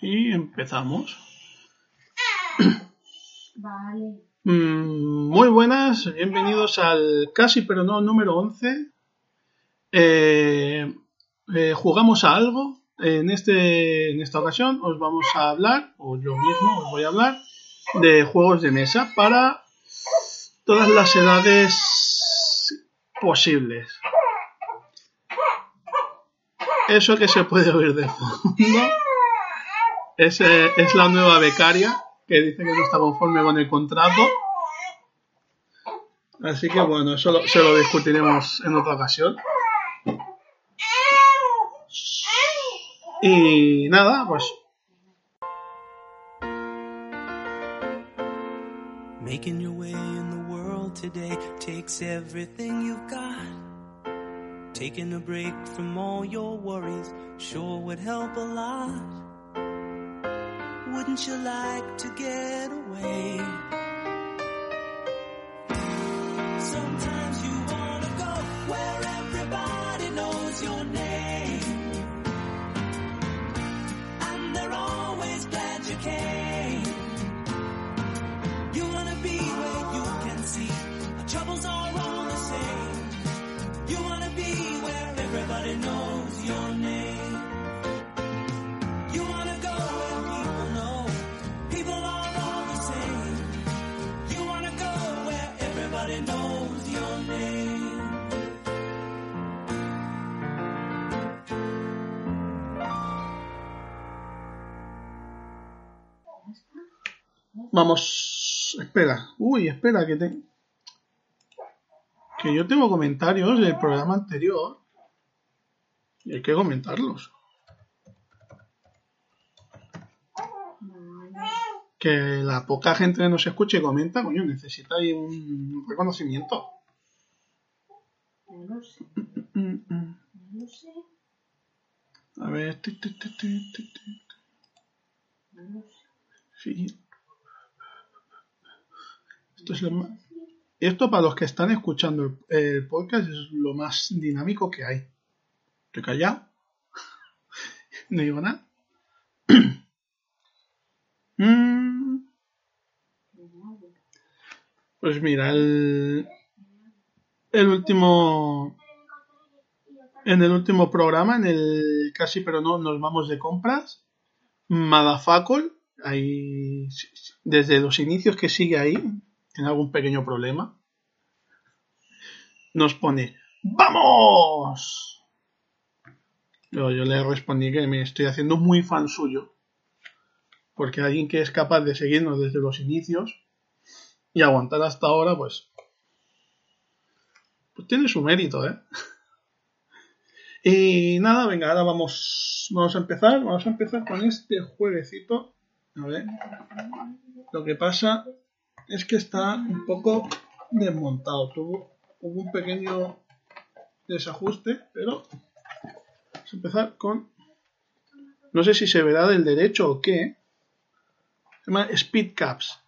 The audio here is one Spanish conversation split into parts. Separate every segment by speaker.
Speaker 1: Y empezamos.
Speaker 2: Vale.
Speaker 1: Mm, Muy buenas, bienvenidos al casi pero no número 11. Eh, eh, jugamos a algo. En, este, en esta ocasión os vamos a hablar, o yo mismo os voy a hablar, de juegos de mesa para todas las edades posibles. Eso que se puede oír de fondo es, la nueva becaria que dice que no está conforme con el contrato. Así que bueno, eso lo- se lo discutiremos en otra ocasión. Y nada, pues
Speaker 3: Making your way in the world today takes everything you've got. Taking a break from all your worries sure would help a lot. Wouldn't you like to get away?
Speaker 1: Vamos. Espera, uy, espera, que te. Que yo tengo comentarios del programa anterior. Y hay que comentarlos. Que la poca gente que nos escuche y comenta, coño, necesita ahí un reconocimiento.
Speaker 2: No sé. No sé.
Speaker 1: A ver.
Speaker 2: No sé.
Speaker 1: Sí. Esto es. Esto para los que están escuchando el, el podcast es lo más dinámico que hay. Estoy callado. no digo nada. Mm, pues mira, el, el último. En el último programa, en el casi pero no nos vamos de compras. Madafacol, ahí desde los inicios que sigue ahí, tiene algún pequeño problema. Nos pone ¡Vamos! Yo, yo le respondí que me estoy haciendo muy fan suyo. Porque alguien que es capaz de seguirnos desde los inicios y aguantar hasta ahora, pues. Pues tiene su mérito, ¿eh? Y nada, venga, ahora vamos, vamos a empezar. Vamos a empezar con este jueguecito. A ver. Lo que pasa es que está un poco desmontado. Tuvo, hubo un pequeño desajuste, pero vamos a empezar con. No sé si se verá del derecho o qué. Se llama Speed Caps.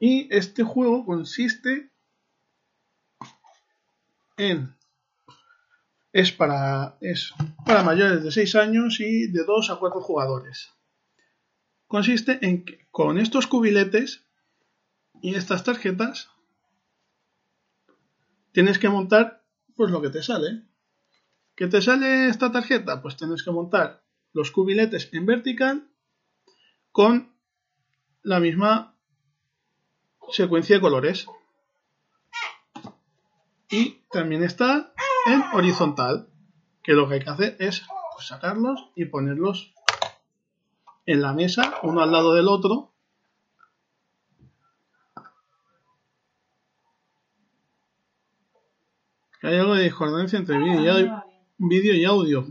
Speaker 1: Y este juego consiste en es para, es para mayores de 6 años y de 2 a 4 jugadores. Consiste en que con estos cubiletes y estas tarjetas tienes que montar pues lo que te sale. ¿Qué te sale esta tarjeta? Pues tienes que montar los cubiletes en vertical con la misma secuencia de colores. Y también está en horizontal, que lo que hay que hacer es sacarlos y ponerlos en la mesa, uno al lado del otro. Hay algo de discordancia entre vídeo y, au- vídeo y audio.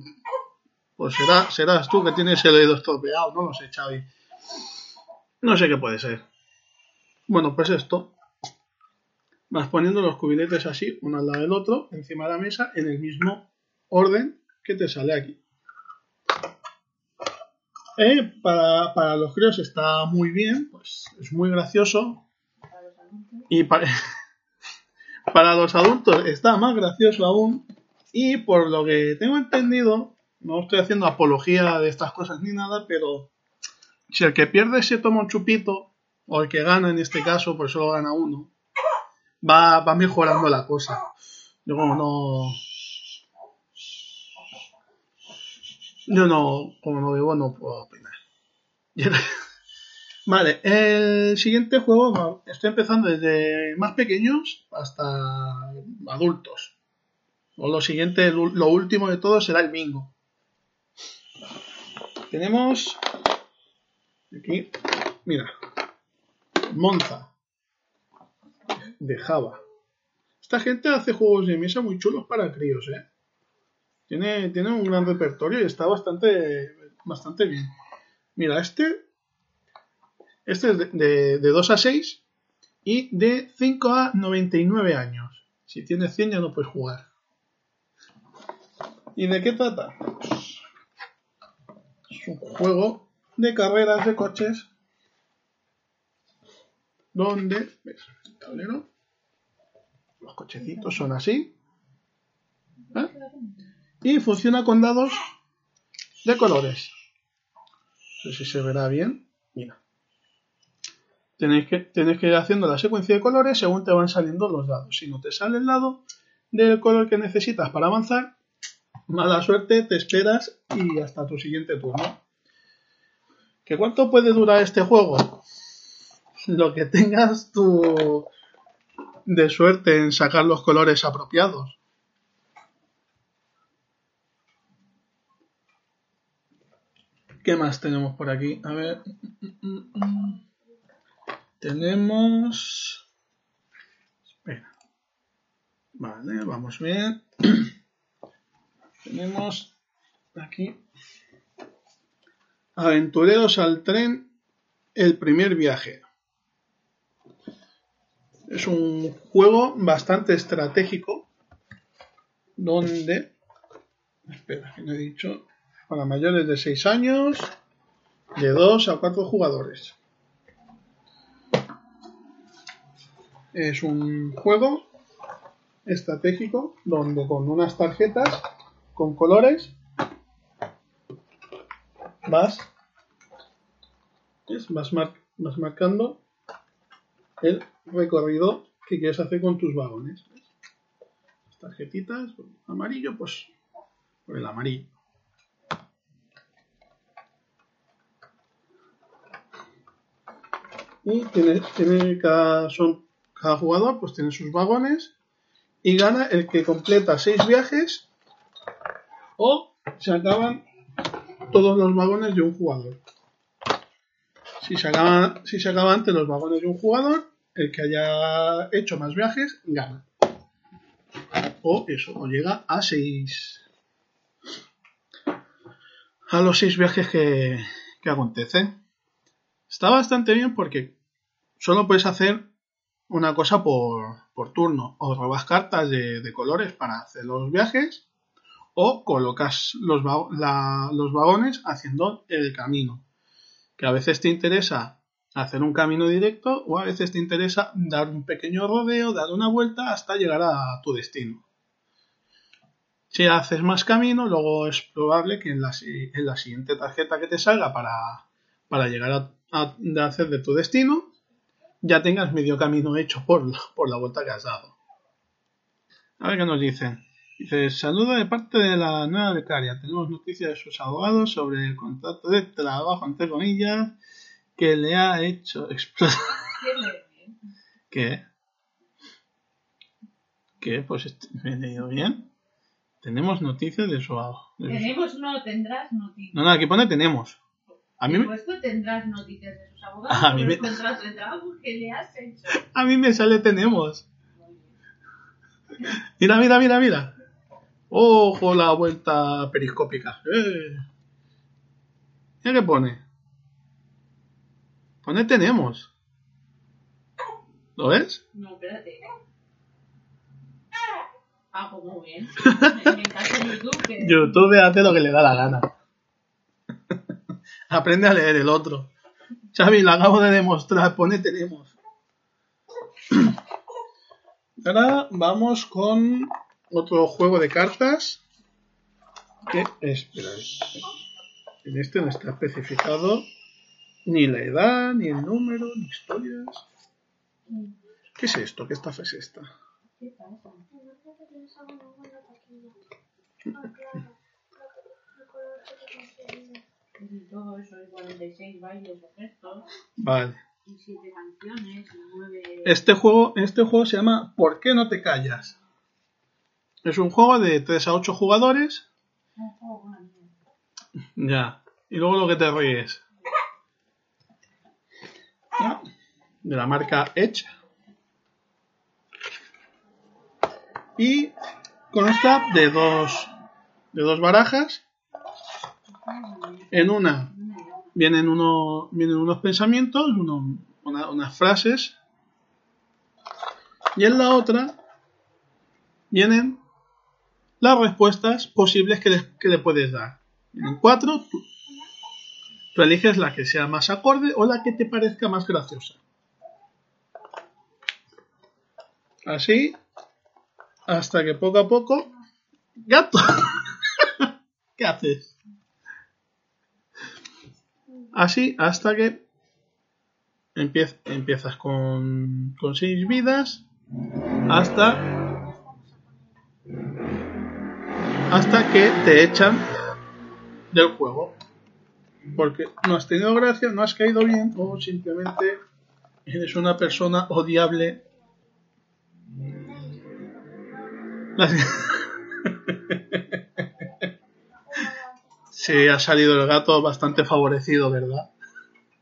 Speaker 1: Pues será, serás tú que tienes el oído estropeado, no lo sé, Xavi. No sé qué puede ser. Bueno, pues esto. Vas poniendo los cubiletes así, uno al lado del otro, encima de la mesa, en el mismo orden que te sale aquí. Eh, para, para los críos está muy bien, pues es muy gracioso. Y para, para los adultos está más gracioso aún. Y por lo que tengo entendido, no estoy haciendo apología de estas cosas ni nada, pero si el que pierde se toma un chupito, o el que gana en este caso, pues solo gana uno, va, va mejorando la cosa. Yo como no... Yo no, como no bebo, no puedo opinar. Vale, el siguiente juego, estoy empezando desde más pequeños hasta adultos. O lo siguiente, lo último de todo será el bingo. Tenemos aquí, mira, Monza de Java. Esta gente hace juegos de mesa muy chulos para críos, ¿eh? Tiene, tiene un gran repertorio y está bastante, bastante bien. Mira, este, este es de, de, de 2 a 6 y de 5 a 99 años. Si tienes 100 ya no puedes jugar. ¿Y de qué trata? Es un juego de carreras de coches donde ¿ves? el tablero los cochecitos son así ¿eh? Y funciona con dados de colores. No sé si se verá bien. Mira. Tenéis que, tenéis que ir haciendo la secuencia de colores según te van saliendo los dados. Si no te sale el dado del color que necesitas para avanzar mala suerte te esperas y hasta tu siguiente turno. ¿Que cuánto puede durar este juego? Lo que tengas tú de suerte en sacar los colores apropiados. ¿Qué más tenemos por aquí? A ver. Tenemos... Espera. Vale, vamos bien. tenemos aquí Aventureros al tren, el primer viaje. Es un juego bastante estratégico donde, espera, que no he dicho, para mayores de 6 años, de 2 a 4 jugadores. Es un juego estratégico donde con unas tarjetas con colores vas, vas, mar- vas marcando el recorrido que quieres hacer con tus vagones. Las tarjetitas, amarillo, pues por el amarillo. Y tiene, cada, jugador pues tiene sus vagones y gana el que completa seis viajes o se acaban todos los vagones de un jugador. Si se acaban, si se antes los vagones de un jugador, el que haya hecho más viajes gana. O eso, o llega a seis. A los seis viajes que, que acontecen. Está bastante bien porque solo puedes hacer una cosa por, por turno. O robas cartas de, de colores para hacer los viajes o colocas los, los vagones haciendo el camino. Que a veces te interesa hacer un camino directo o a veces te interesa dar un pequeño rodeo, dar una vuelta hasta llegar a tu destino. Si haces más camino, luego es probable que en la, en la siguiente tarjeta que te salga para, para llegar a, a- hacer de tu destino, ya tengas medio camino hecho por, la- por la vuelta que has dado. A ver qué nos dicen. Dice, saludo de parte de la nueva becaria. Tenemos noticias de sus abogados sobre el contrato de trabajo, entre comillas, que le ha hecho explotar. ¿Qué? ¿Qué? Pues est- me he leído bien. Tenemos noticias de su abogado.
Speaker 2: Tenemos, no, tendrás noticias.
Speaker 1: No, no, aquí pone tenemos. A mí,
Speaker 2: Por
Speaker 1: me-
Speaker 2: supuesto tendrás noticias de sus abogados
Speaker 1: A mí
Speaker 2: el
Speaker 1: me-
Speaker 2: de trabajo que le has hecho.
Speaker 1: a mí me sale tenemos. Mira, mira, mira, mira. Ojo la vuelta periscópica. Eh. Mira qué pone. Pone tenemos. ¿Lo ves?
Speaker 2: No, espérate. Ah, pues muy bien. Me encanta YouTube. Que...
Speaker 1: YouTube hace lo que le da la gana. Aprende a leer el otro. Xavi, lo acabo de demostrar. Pone tenemos. Ahora vamos con otro juego de cartas. que espera. En este no está especificado ni la edad, ni el número, ni historias. ¿Qué es esto? ¿Qué estafa es esta?
Speaker 2: Y todo eso es 46 bailes o gestos
Speaker 1: Vale.
Speaker 2: y 7 canciones y 9...
Speaker 1: Este juego, este juego se llama ¿Por qué no te callas? Es un juego de 3 a 8 jugadores. Ya. Y luego lo que te ríes. De la marca Edge. Y consta de dos, de dos barajas. En una vienen, uno, vienen unos pensamientos, unas frases. Y en la otra vienen las respuestas posibles que le, puedes dar. Vienen cuatro. Tú eliges la que sea más acorde o la que te parezca más graciosa. Así. Hasta que poco a poco. ¡Gato! ¿Qué haces? Así hasta que empiez- empiezas con, con seis vidas hasta hasta que te echan del juego porque no has tenido gracia, no has caído bien o simplemente eres una persona odiable. Sí, ha salido el gato bastante favorecido, ¿verdad?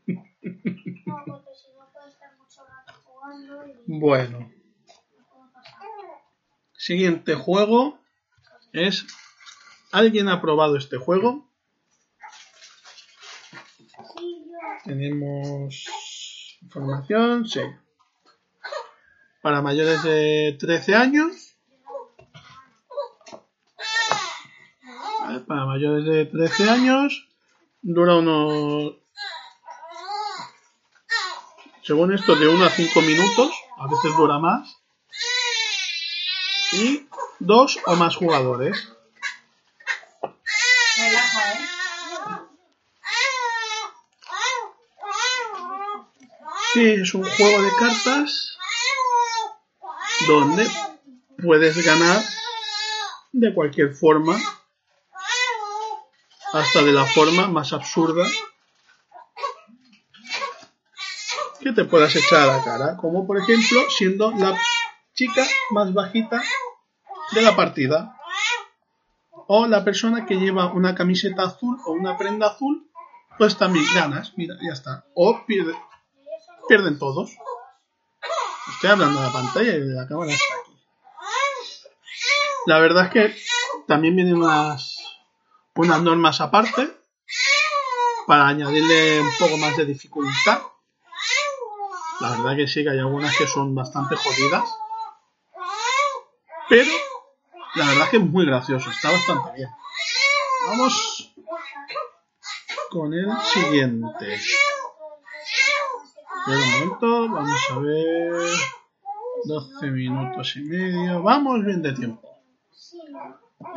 Speaker 4: No, porque si no puede estar mucho rato jugando y
Speaker 1: Bueno, siguiente juego es... ¿Alguien ha probado este juego? Tenemos información, sí. Para mayores de 13 años. Vale, Para mayores de 13 años. Dura unos... Según esto, de 1 a 5 minutos. A veces dura más. Y dos o más jugadores. Sí, es un juego de cartas donde puedes ganar de cualquier forma, hasta de la forma más absurda. Que te puedas echar a la cara, como por ejemplo siendo la chica más bajita de la partida, o la persona que lleva una camiseta azul o una prenda azul, pues también ganas, mira, ya está, o pierde, pierden todos. Estoy hablando de la pantalla y la cámara. Está aquí. La verdad es que también vienen unas, unas normas aparte para añadirle un poco más de dificultad. La verdad que sí, que hay algunas que son bastante jodidas. Pero la verdad es que es muy gracioso, está bastante bien. Vamos con el siguiente. Espera un momento, vamos a ver. 12 minutos y medio. Vamos bien de tiempo.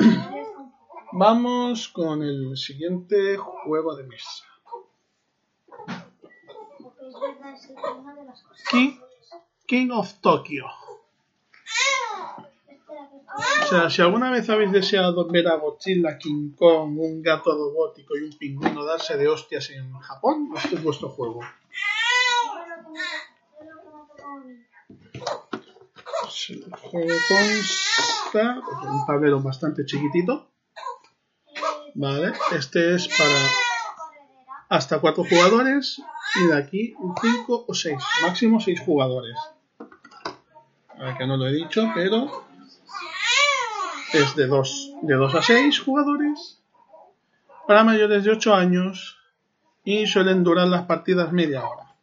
Speaker 1: Vamos con el siguiente juego de mesa. King, King of Tokyo. O sea, si alguna vez habéis deseado ver a Godzilla, King Kong, un gato robótico y un pingüino darse de hostias en Japón, este es vuestro juego. el juego consta un tablero bastante chiquitito. Vale, este es para hasta cuatro jugadores y de aquí 5 o 6, máximo 6 jugadores. A ver que no lo he dicho, pero es de 2 de dos a 6 jugadores para mayores de 8 años y suelen durar las partidas media hora.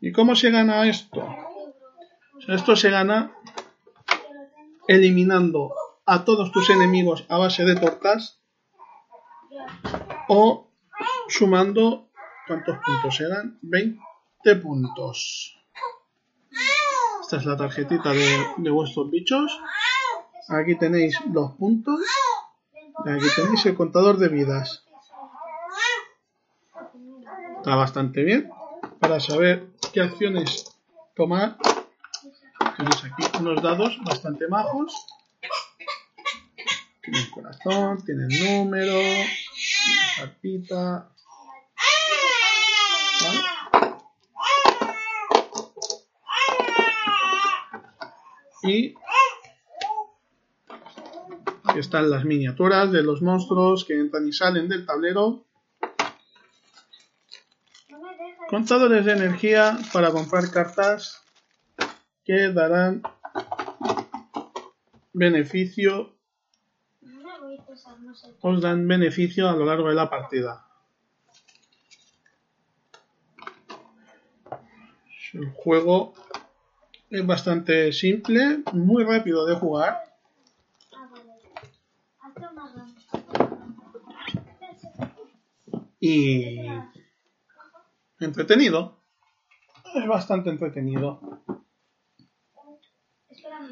Speaker 1: ¿Y cómo se gana esto? Esto se gana eliminando a todos tus enemigos a base de tortas o sumando ¿cuántos puntos eran? 20 puntos. Esta es la tarjetita de, de vuestros bichos. Aquí tenéis los puntos Aquí tenéis el contador de vidas. Está bastante bien para saber qué acciones tomar. Tenéis aquí unos dados bastante majos. Tienen corazón, tienen número, Y aquí están las miniaturas de los monstruos que entran y salen del tablero. Contadores de energía para comprar cartas que darán beneficio,
Speaker 4: No me voy a pesar, no sé.
Speaker 1: Os dan beneficio a lo largo de la partida. El juego es bastante simple, muy rápido de jugar y entretenido. Es bastante entretenido.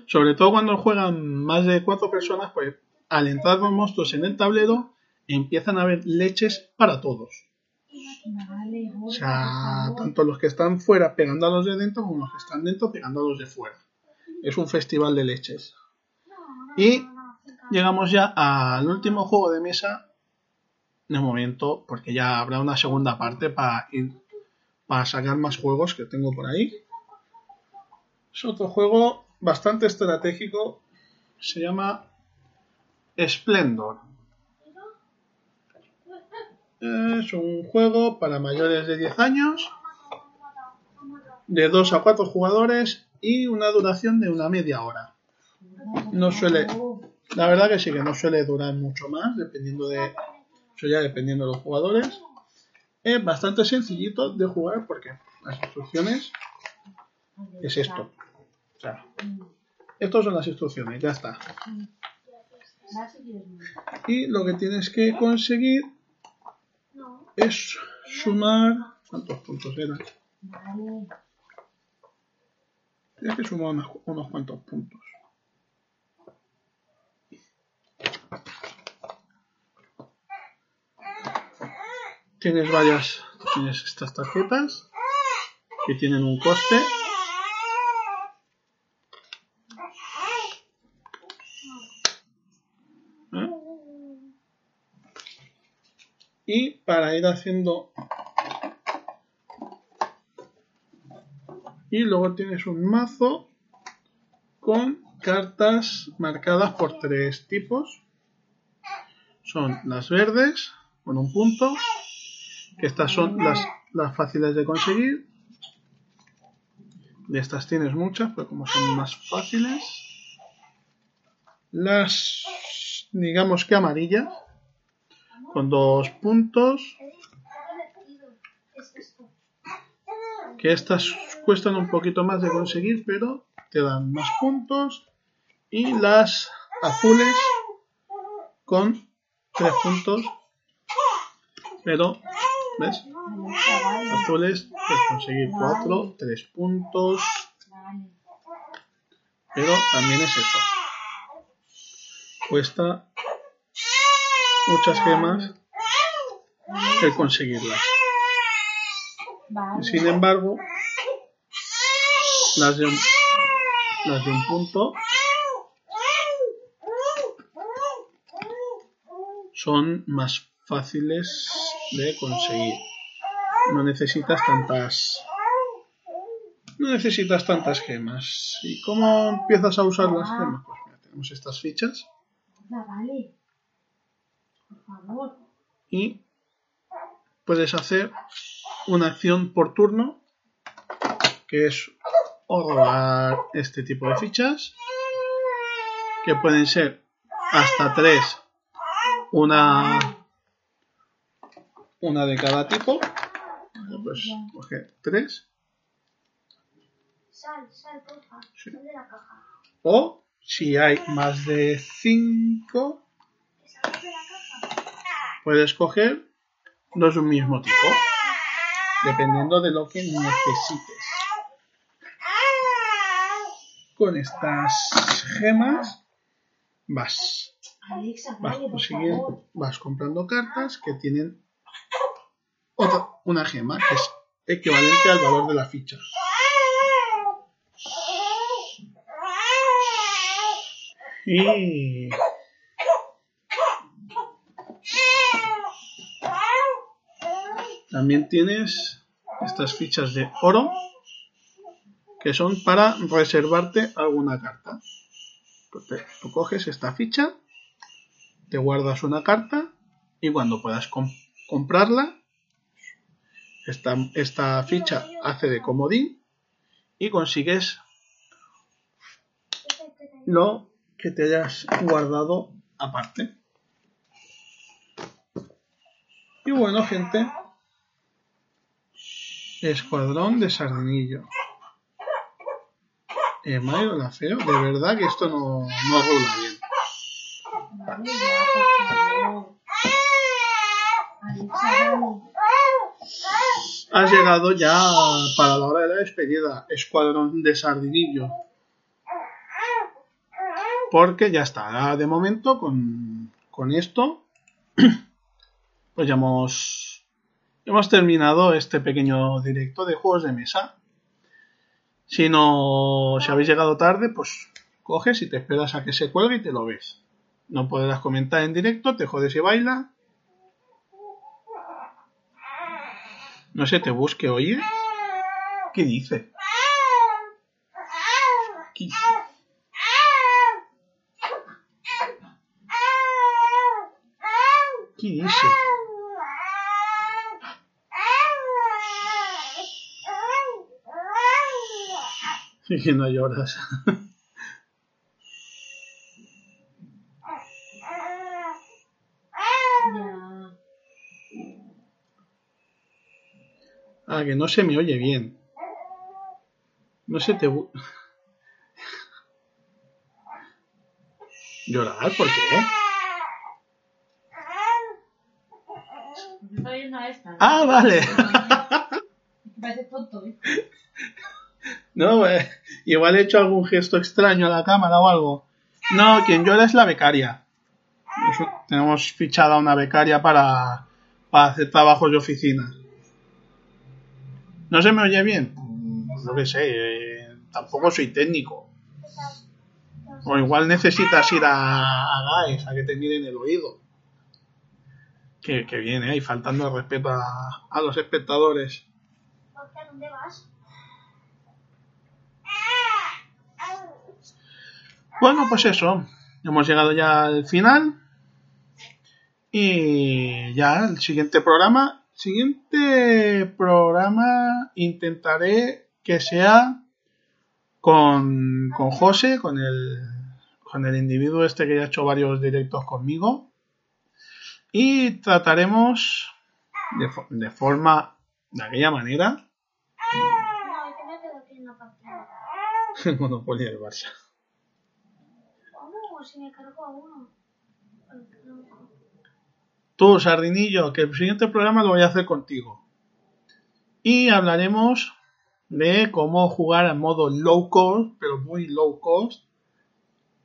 Speaker 1: Sobre todo cuando juegan más de cuatro personas, pues al entrar los monstruos en el tablero, empiezan a haber leches para todos. O sea, tanto los que están fuera pegando a los de dentro como los que están dentro pegando a los de fuera. Es un festival de leches. Y llegamos ya al último juego de mesa de momento, porque ya habrá una segunda parte para ir para sacar más juegos que tengo por ahí. Es otro juego bastante estratégico. Se llama Splendor. Es un juego para mayores de 10 años, de 2 a 4 jugadores y una duración de una media hora. No suele, la verdad que sí que no suele durar mucho más, dependiendo de, ya dependiendo de los jugadores. Es bastante sencillito de jugar porque las instrucciones es esto. Estas son las instrucciones, ya está. Y lo que tienes que conseguir es sumar. ¿Cuántos puntos eran? Tienes que sumar unos, unos cuantos puntos. Tienes varias. Tienes estas tarjetas que tienen un coste. ¿Eh? Y para ir haciendo y luego tienes un mazo con cartas marcadas por tres tipos. Son las verdes con un punto, que estas son las, las fáciles de conseguir. De estas tienes muchas, pero como son más fáciles. Las, digamos que amarillas, con dos puntos.
Speaker 4: Es
Speaker 1: que estas cuestan un poquito más de conseguir, pero te dan más puntos. Y las azules con tres puntos, pero, ¿ves? Azules puedes conseguir cuatro, tres puntos, pero también es eso. Cuesta muchas gemas el conseguirlas. Sin embargo, las de un, las de un punto son más fáciles de conseguir. No necesitas tantas no necesitas tantas gemas. ¿Y cómo empiezas a usar las gemas? Pues mira, tenemos estas fichas
Speaker 2: vale.
Speaker 1: Y puedes hacer una acción por turno que es o robar este tipo de fichas que pueden ser hasta tres una una de cada tipo pues coger tres
Speaker 4: Sal, sal, porfa.
Speaker 1: Sí.
Speaker 4: Sal de la caja.
Speaker 1: o si hay más de cinco
Speaker 4: ¿Que salgas de la caja?
Speaker 1: Puedes coger dos de un mismo tipo dependiendo de lo que necesites con estas gemas vas vas, vas comprando cartas que tienen otra, una gema que es equivalente al valor de la ficha. Y también tienes estas fichas de oro que son para reservarte alguna carta. Pues tú coges esta ficha, te guardas una carta y cuando puedas com- comprarla, esta, esta ficha hace de comodín y consigues lo que te hayas guardado aparte. Y bueno, gente, escuadrón de sardinillo. Eh, Mario la feo, de verdad que esto no, no rula bien. Has llegado ya para la hora de la despedida, escuadrón de sardinillo. Porque ya está, de momento con, con esto, pues ya hemos, hemos terminado este pequeño directo de juegos de mesa. Si no, si habéis llegado tarde, pues coges y te esperas a que se cuelgue y te lo ves. No podrás comentar en directo, te jodes y baila. No se te busque, oye. ¿Qué dice? ¿Qué dice? ¿Qué dice? Sí, que no lloras. Ah, que no se me oye bien. No se te... ¿Llorar? ¿Por qué?
Speaker 2: Porque está viendo a esta.
Speaker 1: Ah, vale.
Speaker 2: Parece tonto, ¿eh?
Speaker 1: No, eh, igual he hecho algún gesto extraño a la cámara o algo. No, quien llora es la becaria. Nos- tenemos fichada una becaria para, para hacer trabajos de oficina. ¿No se me oye bien? Mm, No que sé, eh, tampoco soy técnico. O igual necesitas ir a, a GAES a que te miren el oído. Que, que viene ahí, faltando el respeto a, a los espectadores.
Speaker 4: Jorge, ¿a dónde vas?
Speaker 1: Bueno, pues eso. Hemos llegado ya al final. Y ya el siguiente programa. Siguiente programa intentaré que sea con, con José, con el, con el individuo este que ya ha hecho varios directos conmigo. Y trataremos de, fo- de forma, de aquella manera, el Monopoly del Barça.
Speaker 4: Si me cargo a uno.
Speaker 1: Tú, Sardinillo, que el siguiente programa lo voy a hacer contigo. Y hablaremos de cómo jugar en modo low cost, pero muy low cost,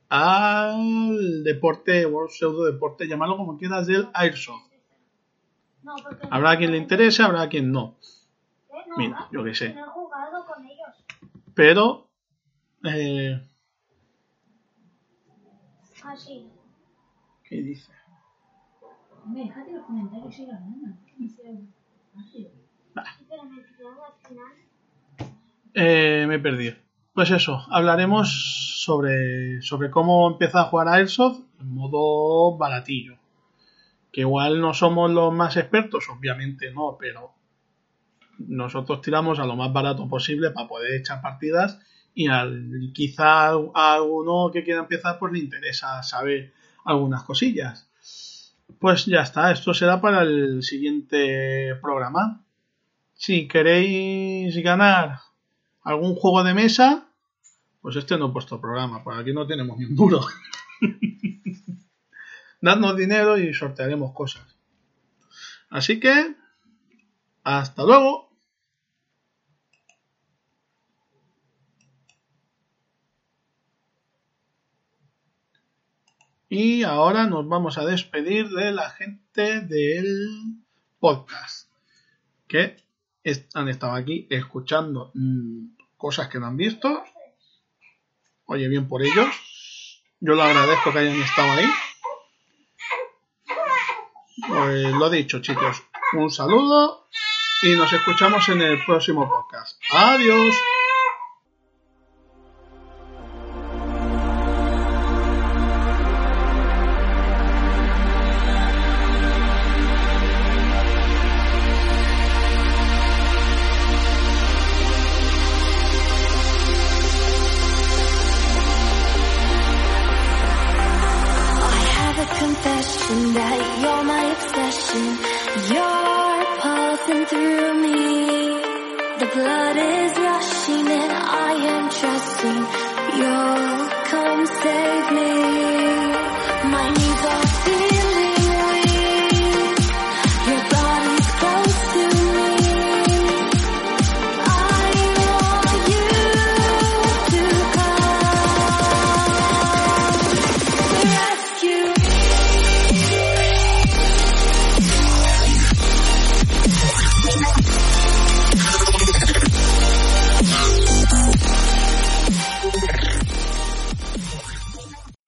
Speaker 1: al deporte o pseudo deporte, llamarlo como quieras, del Airsoft.
Speaker 4: No,
Speaker 1: Habrá quien le interese, habrá quien no.
Speaker 4: ¿Eh?
Speaker 1: Mira, yo qué sé. Pero, eh,
Speaker 4: Ah, sí.
Speaker 1: ¿qué dice?
Speaker 2: Hombre, déjate los comentarios y sigue hablando. No sé. Ah, sí.
Speaker 4: Sí, pero me quedaron al final.
Speaker 1: Eh, me he perdido. Pues eso, hablaremos sobre, sobre cómo empezar a jugar a Airsoft en modo baratillo. Que igual no somos los más expertos, obviamente no, pero nosotros tiramos a lo más barato posible para poder echar partidas y al, quizá a alguno que quiera empezar pues le interesa saber algunas cosillas. Pues ya está, esto será para el siguiente programa. Si queréis ganar algún juego de mesa, pues este no es vuestro programa, por aquí no tenemos ni un duro. Dadnos dinero y sortearemos cosas. Así que, hasta luego. Y ahora nos vamos a despedir de la gente del podcast que han estado aquí escuchando mm, cosas que no han visto. Oye, bien por ellos. Yo lo agradezco que hayan estado ahí. Pues lo dicho, chicos. Un saludo y nos escuchamos en el próximo podcast. Adiós.
Speaker 5: Confession that you're my obsession. You're pulsing through me. The blood is rushing and I am trusting you'll come save me.